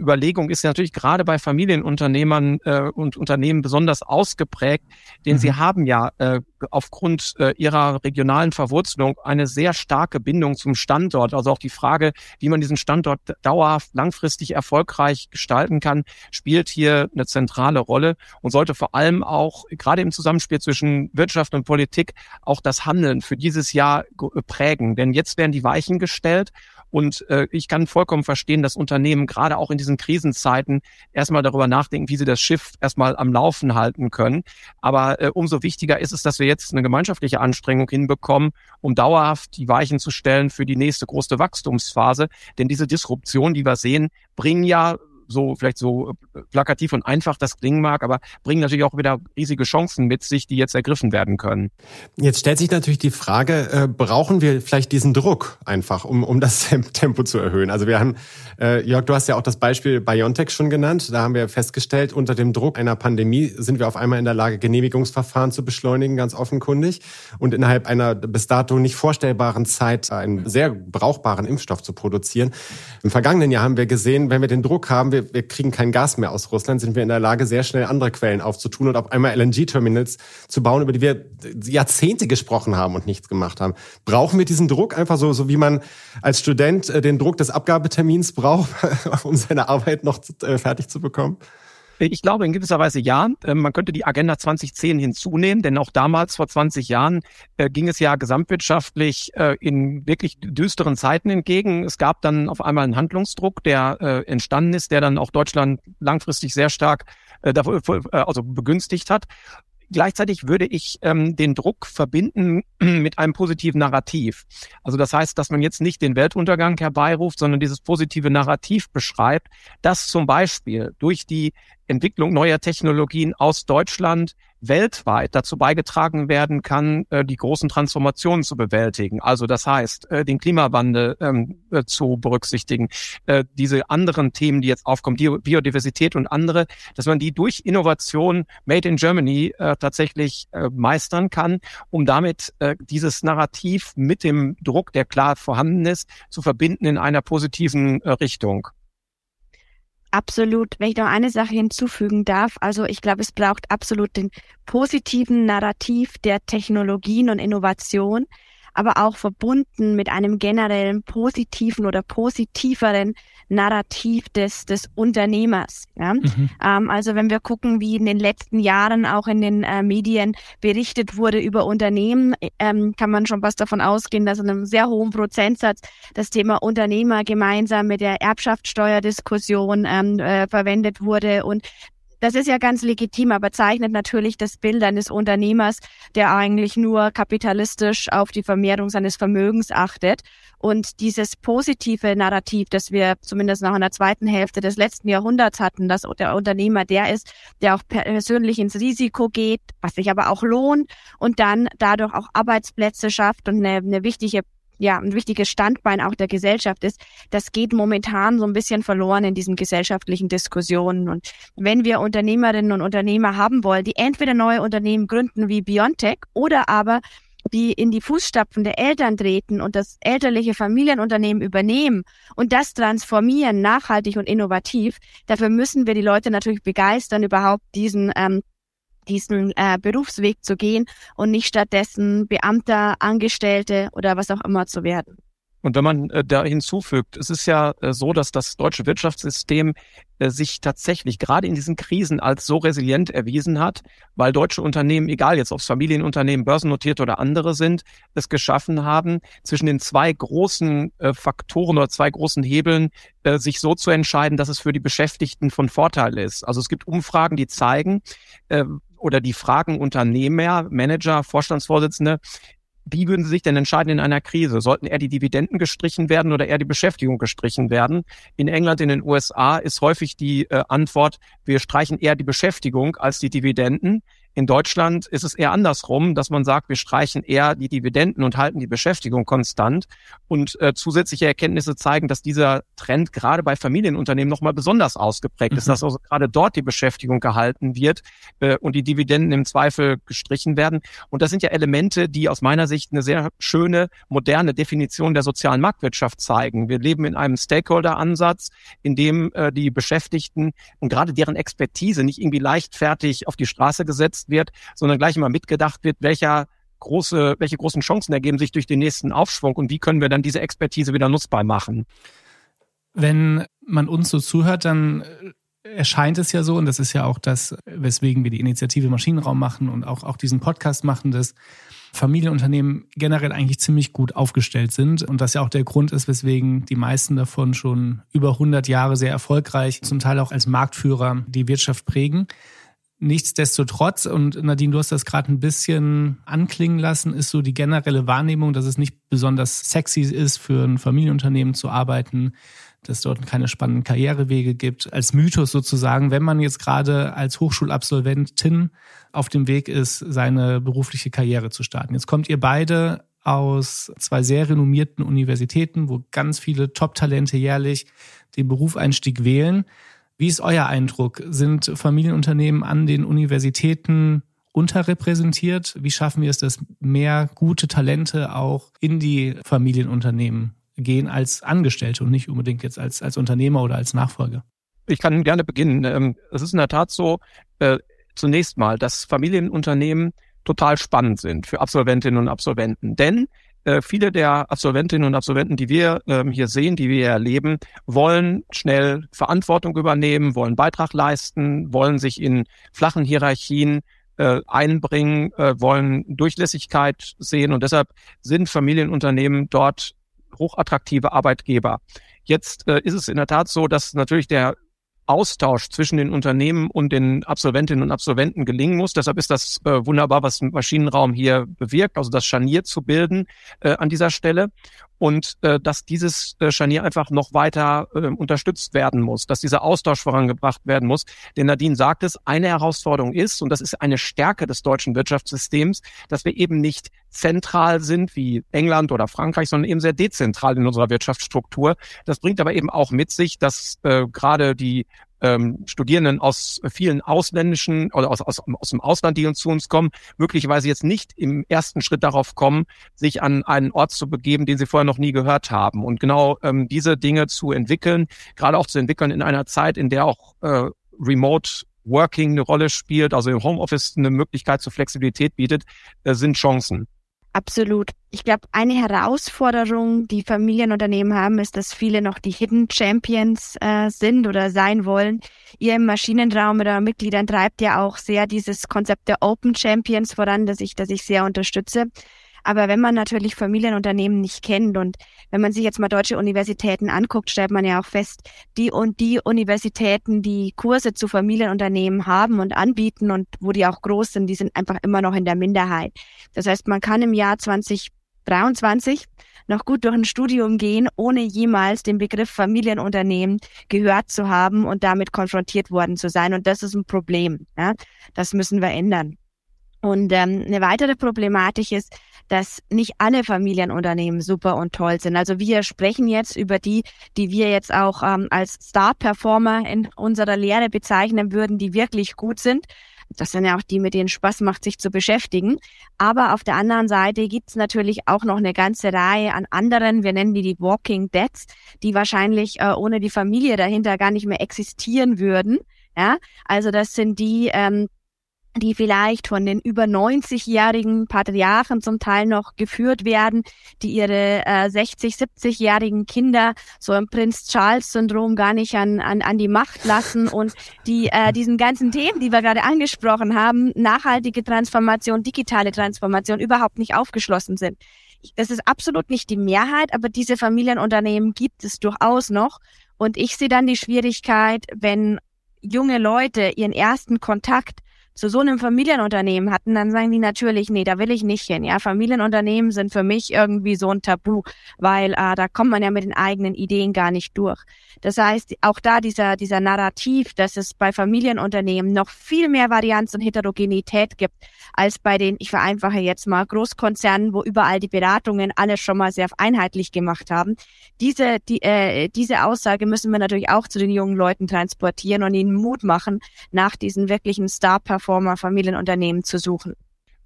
Überlegung ist natürlich gerade bei Familienunternehmern äh, und Unternehmen besonders ausgeprägt, denn mhm. sie haben ja äh, aufgrund äh, ihrer regionalen Verwurzelung eine sehr starke Bindung zum Standort. Also auch die Frage, wie man diesen Standort dauerhaft, langfristig erfolgreich gestalten kann, spielt hier eine zentrale Rolle und sollte vor allem auch gerade im Zusammenspiel zwischen Wirtschaft und Politik auch das Handeln für dieses Jahr prägen. Denn jetzt werden die Weichen gestellt und äh, ich kann vollkommen verstehen, dass Unternehmen gerade auch in diesen Krisenzeiten erstmal darüber nachdenken, wie sie das Schiff erstmal am Laufen halten können. Aber äh, umso wichtiger ist es, dass wir jetzt eine gemeinschaftliche Anstrengung hinbekommen, um dauerhaft die Weichen zu stellen für die nächste große Wachstumsphase. Denn diese Disruption, die wir sehen, bringen ja so vielleicht so äh, plakativ und einfach das klingen mag, aber bringen natürlich auch wieder riesige Chancen mit sich, die jetzt ergriffen werden können. Jetzt stellt sich natürlich die Frage, äh, brauchen wir vielleicht diesen Druck einfach, um, um das Tempo zu erhöhen? Also wir haben, äh, Jörg, du hast ja auch das Beispiel BioNTech schon genannt. Da haben wir festgestellt, unter dem Druck einer Pandemie sind wir auf einmal in der Lage, Genehmigungsverfahren zu beschleunigen, ganz offenkundig, und innerhalb einer bis dato nicht vorstellbaren Zeit einen sehr brauchbaren Impfstoff zu produzieren. Im vergangenen Jahr haben wir gesehen, wenn wir den Druck haben, wir wir, wir kriegen kein Gas mehr aus Russland, sind wir in der Lage, sehr schnell andere Quellen aufzutun und auf einmal LNG-Terminals zu bauen, über die wir Jahrzehnte gesprochen haben und nichts gemacht haben. Brauchen wir diesen Druck einfach so, so wie man als Student äh, den Druck des Abgabetermins braucht, um seine Arbeit noch äh, fertig zu bekommen? Ich glaube in gewisser Weise ja. Ähm, man könnte die Agenda 2010 hinzunehmen, denn auch damals, vor 20 Jahren, äh, ging es ja gesamtwirtschaftlich äh, in wirklich düsteren Zeiten entgegen. Es gab dann auf einmal einen Handlungsdruck, der äh, entstanden ist, der dann auch Deutschland langfristig sehr stark also begünstigt hat. Gleichzeitig würde ich ähm, den Druck verbinden mit einem positiven Narrativ. Also das heißt, dass man jetzt nicht den Weltuntergang herbeiruft, sondern dieses positive Narrativ beschreibt, dass zum Beispiel durch die Entwicklung neuer Technologien aus Deutschland weltweit dazu beigetragen werden kann, äh, die großen Transformationen zu bewältigen. Also das heißt, äh, den Klimawandel ähm, äh, zu berücksichtigen, diese anderen Themen, die jetzt aufkommen, Biodiversität und andere, dass man die durch Innovation Made in Germany tatsächlich meistern kann, um damit dieses Narrativ mit dem Druck, der klar vorhanden ist, zu verbinden in einer positiven Richtung. Absolut. Wenn ich noch eine Sache hinzufügen darf, also ich glaube, es braucht absolut den positiven Narrativ der Technologien und Innovation, aber auch verbunden mit einem generellen positiven oder positiveren Narrativ des, des Unternehmers. Ja? Mhm. Ähm, also wenn wir gucken, wie in den letzten Jahren auch in den äh, Medien berichtet wurde über Unternehmen, ähm, kann man schon was davon ausgehen, dass in einem sehr hohen Prozentsatz das Thema Unternehmer gemeinsam mit der Erbschaftssteuerdiskussion ähm, äh, verwendet wurde und das ist ja ganz legitim, aber zeichnet natürlich das Bild eines Unternehmers, der eigentlich nur kapitalistisch auf die Vermehrung seines Vermögens achtet. Und dieses positive Narrativ, das wir zumindest nach einer zweiten Hälfte des letzten Jahrhunderts hatten, dass der Unternehmer der ist, der auch persönlich ins Risiko geht, was sich aber auch lohnt und dann dadurch auch Arbeitsplätze schafft und eine, eine wichtige ja ein wichtiges Standbein auch der Gesellschaft ist, das geht momentan so ein bisschen verloren in diesen gesellschaftlichen Diskussionen. Und wenn wir Unternehmerinnen und Unternehmer haben wollen, die entweder neue Unternehmen gründen wie Biontech oder aber die in die Fußstapfen der Eltern treten und das elterliche Familienunternehmen übernehmen und das transformieren, nachhaltig und innovativ, dafür müssen wir die Leute natürlich begeistern, überhaupt diesen ähm, diesen äh, Berufsweg zu gehen und nicht stattdessen Beamter, Angestellte oder was auch immer zu werden. Und wenn man äh, da hinzufügt, es ist ja äh, so, dass das deutsche Wirtschaftssystem äh, sich tatsächlich gerade in diesen Krisen als so resilient erwiesen hat, weil deutsche Unternehmen, egal jetzt ob es Familienunternehmen, börsennotiert oder andere sind, es geschaffen haben, zwischen den zwei großen äh, Faktoren oder zwei großen Hebeln äh, sich so zu entscheiden, dass es für die Beschäftigten von Vorteil ist. Also es gibt Umfragen, die zeigen, äh, oder die fragen Unternehmer, Manager, Vorstandsvorsitzende, wie würden Sie sich denn entscheiden in einer Krise? Sollten eher die Dividenden gestrichen werden oder eher die Beschäftigung gestrichen werden? In England, in den USA ist häufig die äh, Antwort, wir streichen eher die Beschäftigung als die Dividenden. In Deutschland ist es eher andersrum, dass man sagt, wir streichen eher die Dividenden und halten die Beschäftigung konstant. Und äh, zusätzliche Erkenntnisse zeigen, dass dieser Trend gerade bei Familienunternehmen nochmal besonders ausgeprägt mhm. ist, dass also gerade dort die Beschäftigung gehalten wird äh, und die Dividenden im Zweifel gestrichen werden. Und das sind ja Elemente, die aus meiner Sicht eine sehr schöne, moderne Definition der sozialen Marktwirtschaft zeigen. Wir leben in einem Stakeholder-Ansatz, in dem äh, die Beschäftigten und gerade deren Expertise nicht irgendwie leichtfertig auf die Straße gesetzt umgesetzt wird, sondern gleich immer mitgedacht wird, welcher große, welche großen Chancen ergeben sich durch den nächsten Aufschwung und wie können wir dann diese Expertise wieder nutzbar machen. Wenn man uns so zuhört, dann erscheint es ja so, und das ist ja auch das, weswegen wir die Initiative Maschinenraum machen und auch, auch diesen Podcast machen, dass Familienunternehmen generell eigentlich ziemlich gut aufgestellt sind und das ja auch der Grund ist, weswegen die meisten davon schon über 100 Jahre sehr erfolgreich, zum Teil auch als Marktführer die Wirtschaft prägen. Nichtsdestotrotz, und Nadine, du hast das gerade ein bisschen anklingen lassen, ist so die generelle Wahrnehmung, dass es nicht besonders sexy ist, für ein Familienunternehmen zu arbeiten, dass dort keine spannenden Karrierewege gibt, als Mythos sozusagen, wenn man jetzt gerade als Hochschulabsolventin auf dem Weg ist, seine berufliche Karriere zu starten. Jetzt kommt ihr beide aus zwei sehr renommierten Universitäten, wo ganz viele Top-Talente jährlich den Berufseinstieg wählen. Wie ist euer Eindruck? Sind Familienunternehmen an den Universitäten unterrepräsentiert? Wie schaffen wir es, dass mehr gute Talente auch in die Familienunternehmen gehen als Angestellte und nicht unbedingt jetzt als, als Unternehmer oder als Nachfolger? Ich kann gerne beginnen. Ähm, es ist in der Tat so, äh, zunächst mal, dass Familienunternehmen total spannend sind für Absolventinnen und Absolventen. Denn äh, viele der Absolventinnen und Absolventen, die wir ähm, hier sehen, die wir erleben, wollen schnell Verantwortung übernehmen, wollen Beitrag leisten, wollen sich in flachen Hierarchien äh, einbringen, äh, wollen Durchlässigkeit sehen und deshalb sind Familienunternehmen dort hochattraktive Arbeitgeber. Jetzt äh, ist es in der Tat so, dass natürlich der Austausch zwischen den Unternehmen und den Absolventinnen und Absolventen gelingen muss. Deshalb ist das äh, wunderbar, was Maschinenraum hier bewirkt, also das Scharnier zu bilden äh, an dieser Stelle und äh, dass dieses äh, Scharnier einfach noch weiter äh, unterstützt werden muss, dass dieser Austausch vorangebracht werden muss. Denn Nadine sagt es, eine Herausforderung ist, und das ist eine Stärke des deutschen Wirtschaftssystems, dass wir eben nicht zentral sind wie England oder Frankreich, sondern eben sehr dezentral in unserer Wirtschaftsstruktur. Das bringt aber eben auch mit sich, dass äh, gerade die ähm, Studierenden aus vielen ausländischen oder aus, aus, aus dem Ausland, die uns zu uns kommen, möglicherweise jetzt nicht im ersten Schritt darauf kommen, sich an einen Ort zu begeben, den sie vorher noch nie gehört haben. Und genau ähm, diese Dinge zu entwickeln, gerade auch zu entwickeln in einer Zeit, in der auch äh, Remote Working eine Rolle spielt, also im Homeoffice eine Möglichkeit zur Flexibilität bietet, äh, sind Chancen. Absolut. Ich glaube, eine Herausforderung, die Familienunternehmen haben, ist, dass viele noch die Hidden Champions äh, sind oder sein wollen. Ihr im Maschinenraum oder Mitgliedern treibt ja auch sehr dieses Konzept der Open Champions voran, das ich, das ich sehr unterstütze. Aber wenn man natürlich Familienunternehmen nicht kennt und wenn man sich jetzt mal deutsche Universitäten anguckt, stellt man ja auch fest, die und die Universitäten, die Kurse zu Familienunternehmen haben und anbieten und wo die auch groß sind, die sind einfach immer noch in der Minderheit. Das heißt, man kann im Jahr 2023 noch gut durch ein Studium gehen, ohne jemals den Begriff Familienunternehmen gehört zu haben und damit konfrontiert worden zu sein. Und das ist ein Problem. Ja? Das müssen wir ändern. Und ähm, eine weitere Problematik ist, dass nicht alle Familienunternehmen super und toll sind. Also wir sprechen jetzt über die, die wir jetzt auch ähm, als Star-Performer in unserer Lehre bezeichnen würden, die wirklich gut sind. Das sind ja auch die, mit denen Spaß macht, sich zu beschäftigen. Aber auf der anderen Seite gibt's natürlich auch noch eine ganze Reihe an anderen, wir nennen die die Walking Deads, die wahrscheinlich äh, ohne die Familie dahinter gar nicht mehr existieren würden. Ja, also das sind die, ähm, die vielleicht von den über 90-jährigen Patriarchen zum Teil noch geführt werden, die ihre äh, 60, 70-jährigen Kinder so im Prinz Charles-Syndrom gar nicht an, an, an die Macht lassen und die äh, diesen ganzen Themen, die wir gerade angesprochen haben, nachhaltige Transformation, digitale Transformation überhaupt nicht aufgeschlossen sind. Das ist absolut nicht die Mehrheit, aber diese Familienunternehmen gibt es durchaus noch. Und ich sehe dann die Schwierigkeit, wenn junge Leute ihren ersten Kontakt zu so einem Familienunternehmen hatten, dann sagen die natürlich, nee, da will ich nicht hin. Ja, Familienunternehmen sind für mich irgendwie so ein Tabu, weil äh, da kommt man ja mit den eigenen Ideen gar nicht durch. Das heißt, auch da dieser, dieser Narrativ, dass es bei Familienunternehmen noch viel mehr Varianz und Heterogenität gibt, als bei den, ich vereinfache jetzt mal, Großkonzernen, wo überall die Beratungen alles schon mal sehr einheitlich gemacht haben. Diese, die, äh, diese Aussage müssen wir natürlich auch zu den jungen Leuten transportieren und ihnen Mut machen, nach diesen wirklichen Star-Performer Familienunternehmen zu suchen.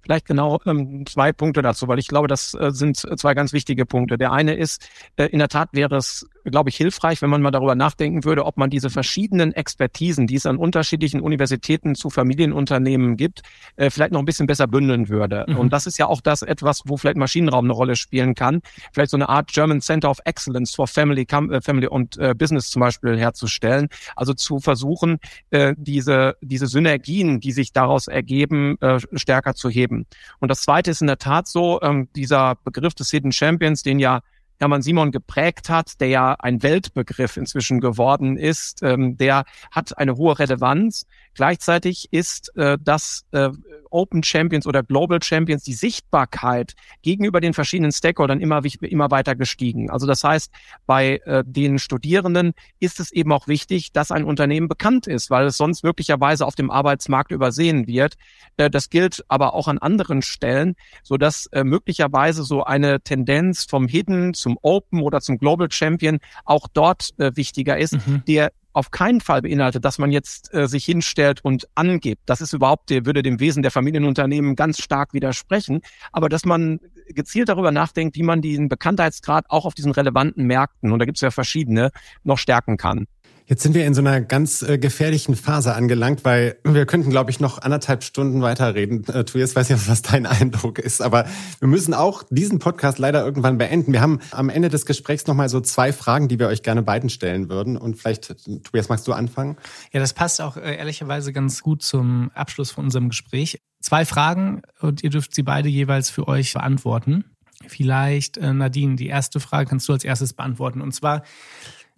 Vielleicht genau ähm, zwei Punkte dazu, weil ich glaube, das äh, sind zwei ganz wichtige Punkte. Der eine ist, äh, in der Tat wäre es, glaube ich, hilfreich, wenn man mal darüber nachdenken würde, ob man diese verschiedenen Expertisen, die es an unterschiedlichen Universitäten zu Familienunternehmen gibt, äh, vielleicht noch ein bisschen besser bündeln würde. Mhm. Und das ist ja auch das etwas, wo vielleicht Maschinenraum eine Rolle spielen kann. Vielleicht so eine Art German Center of Excellence for Family, äh, Family und äh, Business zum Beispiel herzustellen. Also zu versuchen, äh, diese, diese Synergien, die sich daraus ergeben, äh, stärker zu heben geben. Und das Zweite ist in der Tat so, ähm, dieser Begriff des Hidden Champions, den ja Hermann Simon geprägt hat, der ja ein Weltbegriff inzwischen geworden ist, ähm, der hat eine hohe Relevanz. Gleichzeitig ist äh, das äh, Open Champions oder Global Champions die Sichtbarkeit gegenüber den verschiedenen Stakeholdern immer, immer weiter gestiegen. Also das heißt, bei äh, den Studierenden ist es eben auch wichtig, dass ein Unternehmen bekannt ist, weil es sonst möglicherweise auf dem Arbeitsmarkt übersehen wird. Äh, das gilt aber auch an anderen Stellen, so dass äh, möglicherweise so eine Tendenz vom Hidden zum Open oder zum Global Champion auch dort äh, wichtiger ist, mhm. der auf keinen Fall beinhaltet, dass man jetzt äh, sich hinstellt und angibt. Das ist überhaupt, der würde dem Wesen der Familienunternehmen ganz stark widersprechen. Aber dass man gezielt darüber nachdenkt, wie man diesen Bekanntheitsgrad auch auf diesen relevanten Märkten, und da gibt es ja verschiedene, noch stärken kann. Jetzt sind wir in so einer ganz äh, gefährlichen Phase angelangt, weil wir könnten, glaube ich, noch anderthalb Stunden weiterreden. Äh, Tobias, weiß nicht, was dein Eindruck ist, aber wir müssen auch diesen Podcast leider irgendwann beenden. Wir haben am Ende des Gesprächs nochmal so zwei Fragen, die wir euch gerne beiden stellen würden. Und vielleicht, Tobias, magst du anfangen? Ja, das passt auch äh, ehrlicherweise ganz gut zum Abschluss von unserem Gespräch. Zwei Fragen und ihr dürft sie beide jeweils für euch beantworten. Vielleicht, äh, Nadine, die erste Frage kannst du als erstes beantworten. Und zwar,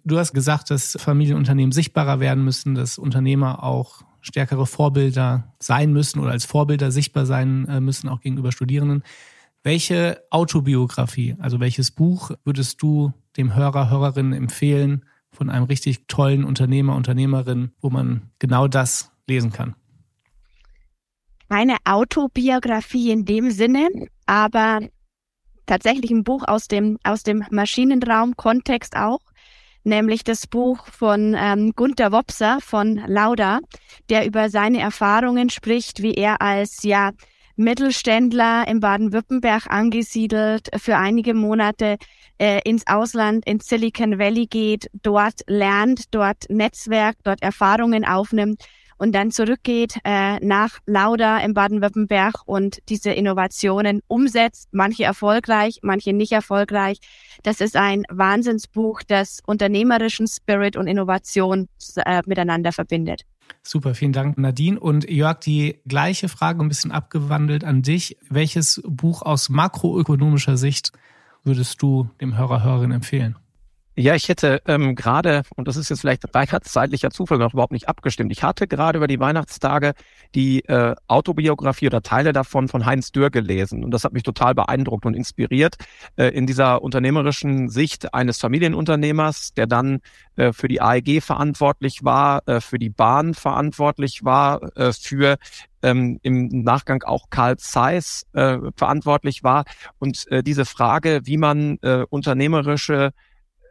Du hast gesagt, dass Familienunternehmen sichtbarer werden müssen, dass Unternehmer auch stärkere Vorbilder sein müssen oder als Vorbilder sichtbar sein äh, müssen, auch gegenüber Studierenden. Welche Autobiografie, also welches Buch würdest du dem Hörer, Hörerinnen empfehlen von einem richtig tollen Unternehmer, Unternehmerin, wo man genau das lesen kann? Meine Autobiografie in dem Sinne, aber tatsächlich ein Buch aus dem, aus dem Maschinenraum-Kontext auch nämlich das Buch von ähm, Gunther Wopser von Lauda, der über seine Erfahrungen spricht, wie er als ja Mittelständler in Baden-Württemberg angesiedelt für einige Monate äh, ins Ausland, ins Silicon Valley geht, dort lernt, dort Netzwerk, dort Erfahrungen aufnimmt und dann zurückgeht äh, nach Lauda in Baden-Württemberg und diese Innovationen umsetzt, manche erfolgreich, manche nicht erfolgreich. Das ist ein Wahnsinnsbuch, das unternehmerischen Spirit und Innovation äh, miteinander verbindet. Super, vielen Dank, Nadine. Und Jörg, die gleiche Frage ein bisschen abgewandelt an dich. Welches Buch aus makroökonomischer Sicht würdest du dem Hörer, Hörerin empfehlen? Ja, ich hätte ähm, gerade, und das ist jetzt vielleicht zeitlicher Zufall noch überhaupt nicht abgestimmt, ich hatte gerade über die Weihnachtstage die äh, Autobiografie oder Teile davon von Heinz Dürr gelesen. Und das hat mich total beeindruckt und inspiriert äh, in dieser unternehmerischen Sicht eines Familienunternehmers, der dann äh, für die AEG verantwortlich war, äh, für die Bahn verantwortlich war, äh, für ähm, im Nachgang auch Karl Zeiss äh, verantwortlich war. Und äh, diese Frage, wie man äh, unternehmerische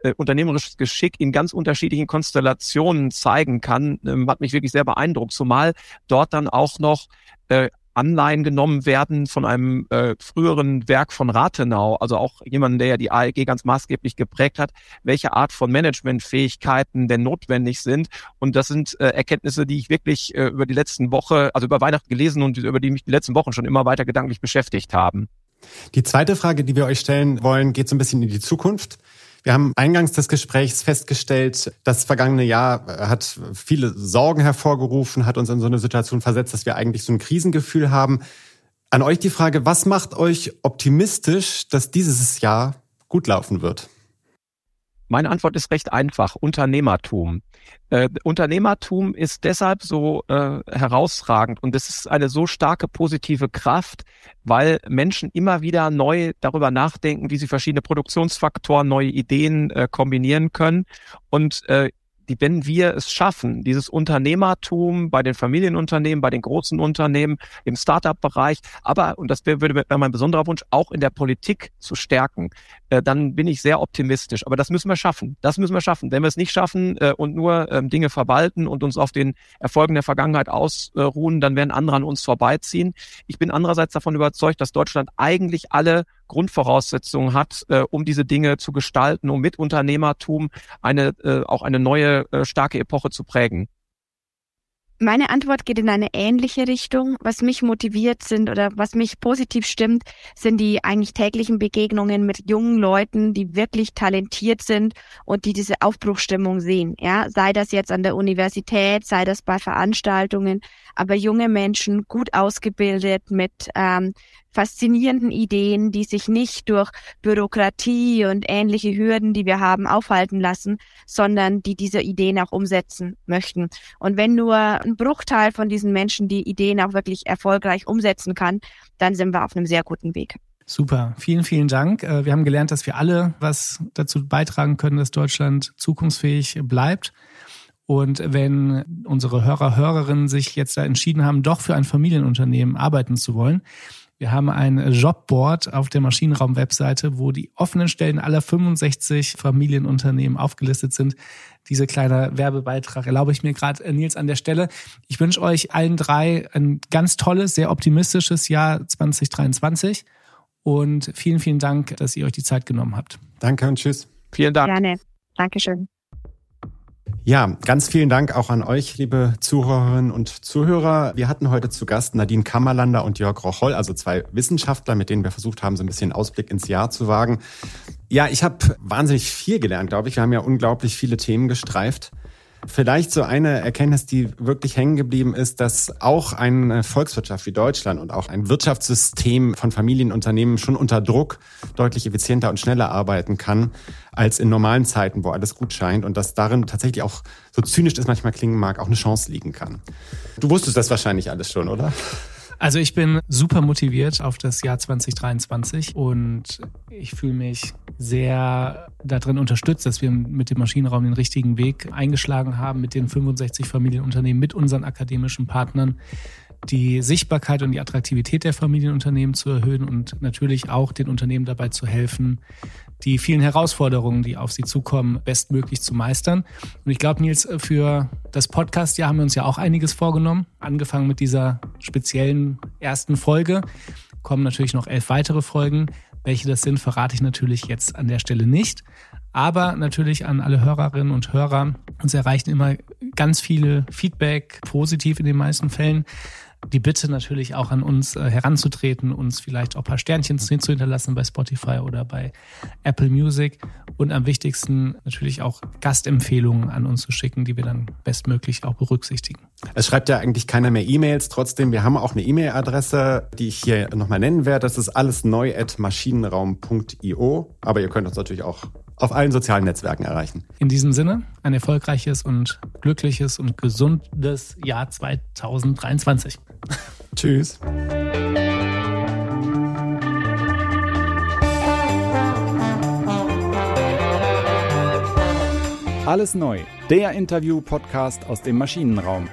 äh, unternehmerisches Geschick in ganz unterschiedlichen Konstellationen zeigen kann, ähm, hat mich wirklich sehr beeindruckt. Zumal dort dann auch noch äh, Anleihen genommen werden von einem äh, früheren Werk von Rathenau, also auch jemanden, der ja die AEG ganz maßgeblich geprägt hat, welche Art von Managementfähigkeiten denn notwendig sind. Und das sind äh, Erkenntnisse, die ich wirklich äh, über die letzten Woche, also über Weihnachten gelesen und über die mich die letzten Wochen schon immer weiter gedanklich beschäftigt haben. Die zweite Frage, die wir euch stellen wollen, geht so ein bisschen in die Zukunft. Wir haben eingangs des Gesprächs festgestellt, das vergangene Jahr hat viele Sorgen hervorgerufen, hat uns in so eine Situation versetzt, dass wir eigentlich so ein Krisengefühl haben. An euch die Frage, was macht euch optimistisch, dass dieses Jahr gut laufen wird? Meine Antwort ist recht einfach. Unternehmertum. Äh, Unternehmertum ist deshalb so äh, herausragend und es ist eine so starke positive Kraft, weil Menschen immer wieder neu darüber nachdenken, wie sie verschiedene Produktionsfaktoren, neue Ideen äh, kombinieren können. Und äh, die, wenn wir es schaffen, dieses Unternehmertum bei den Familienunternehmen, bei den großen Unternehmen, im Startup-Bereich, aber, und das wäre, wäre mein besonderer Wunsch, auch in der Politik zu stärken, äh, dann bin ich sehr optimistisch. Aber das müssen wir schaffen. Das müssen wir schaffen. Wenn wir es nicht schaffen äh, und nur ähm, Dinge verwalten und uns auf den Erfolgen der Vergangenheit ausruhen, dann werden andere an uns vorbeiziehen. Ich bin andererseits davon überzeugt, dass Deutschland eigentlich alle Grundvoraussetzungen hat, äh, um diese Dinge zu gestalten, um mit Unternehmertum eine, äh, auch eine neue äh, starke Epoche zu prägen. Meine Antwort geht in eine ähnliche Richtung. Was mich motiviert sind oder was mich positiv stimmt, sind die eigentlich täglichen Begegnungen mit jungen Leuten, die wirklich talentiert sind und die diese Aufbruchstimmung sehen. Ja, sei das jetzt an der Universität, sei das bei Veranstaltungen, aber junge Menschen gut ausgebildet mit ähm, faszinierenden Ideen, die sich nicht durch Bürokratie und ähnliche Hürden, die wir haben, aufhalten lassen, sondern die diese Ideen auch umsetzen möchten. Und wenn nur ein Bruchteil von diesen Menschen die Ideen auch wirklich erfolgreich umsetzen kann, dann sind wir auf einem sehr guten Weg. Super, vielen, vielen Dank. Äh, wir haben gelernt, dass wir alle was dazu beitragen können, dass Deutschland zukunftsfähig bleibt. Und wenn unsere Hörer, Hörerinnen sich jetzt da entschieden haben, doch für ein Familienunternehmen arbeiten zu wollen, wir haben ein Jobboard auf der Maschinenraum-Webseite, wo die offenen Stellen aller 65 Familienunternehmen aufgelistet sind. Diese kleine Werbebeitrag erlaube ich mir gerade, äh, Nils, an der Stelle. Ich wünsche euch allen drei ein ganz tolles, sehr optimistisches Jahr 2023 und vielen, vielen Dank, dass ihr euch die Zeit genommen habt. Danke und tschüss. Vielen Dank. Gerne. Dankeschön. Ja, ganz vielen Dank auch an euch, liebe Zuhörerinnen und Zuhörer. Wir hatten heute zu Gast Nadine Kammerlander und Jörg Rocholl, also zwei Wissenschaftler, mit denen wir versucht haben, so ein bisschen Ausblick ins Jahr zu wagen. Ja, ich habe wahnsinnig viel gelernt, glaube ich. Wir haben ja unglaublich viele Themen gestreift. Vielleicht so eine Erkenntnis, die wirklich hängen geblieben ist, dass auch eine Volkswirtschaft wie Deutschland und auch ein Wirtschaftssystem von Familienunternehmen schon unter Druck deutlich effizienter und schneller arbeiten kann als in normalen Zeiten, wo alles gut scheint und dass darin tatsächlich auch, so zynisch es manchmal klingen mag, auch eine Chance liegen kann. Du wusstest das wahrscheinlich alles schon, oder? Also ich bin super motiviert auf das Jahr 2023 und ich fühle mich sehr darin unterstützt, dass wir mit dem Maschinenraum den richtigen Weg eingeschlagen haben, mit den 65 Familienunternehmen, mit unseren akademischen Partnern die Sichtbarkeit und die Attraktivität der Familienunternehmen zu erhöhen und natürlich auch den Unternehmen dabei zu helfen, die vielen Herausforderungen, die auf sie zukommen, bestmöglich zu meistern. Und ich glaube, Nils, für das Podcast ja haben wir uns ja auch einiges vorgenommen. Angefangen mit dieser speziellen ersten Folge kommen natürlich noch elf weitere Folgen. Welche das sind, verrate ich natürlich jetzt an der Stelle nicht. Aber natürlich an alle Hörerinnen und Hörer. Uns erreichen immer ganz viele Feedback, positiv in den meisten Fällen die Bitte natürlich auch an uns äh, heranzutreten, uns vielleicht auch ein paar Sternchen zu hinterlassen bei Spotify oder bei Apple Music und am wichtigsten natürlich auch Gastempfehlungen an uns zu schicken, die wir dann bestmöglich auch berücksichtigen. Es schreibt ja eigentlich keiner mehr E-Mails, trotzdem, wir haben auch eine E-Mail-Adresse, die ich hier nochmal nennen werde. Das ist alles neu at maschinenraum.io, aber ihr könnt uns natürlich auch auf allen sozialen Netzwerken erreichen. In diesem Sinne, ein erfolgreiches und glückliches und gesundes Jahr 2023. Tschüss. Alles neu, der Interview-Podcast aus dem Maschinenraum.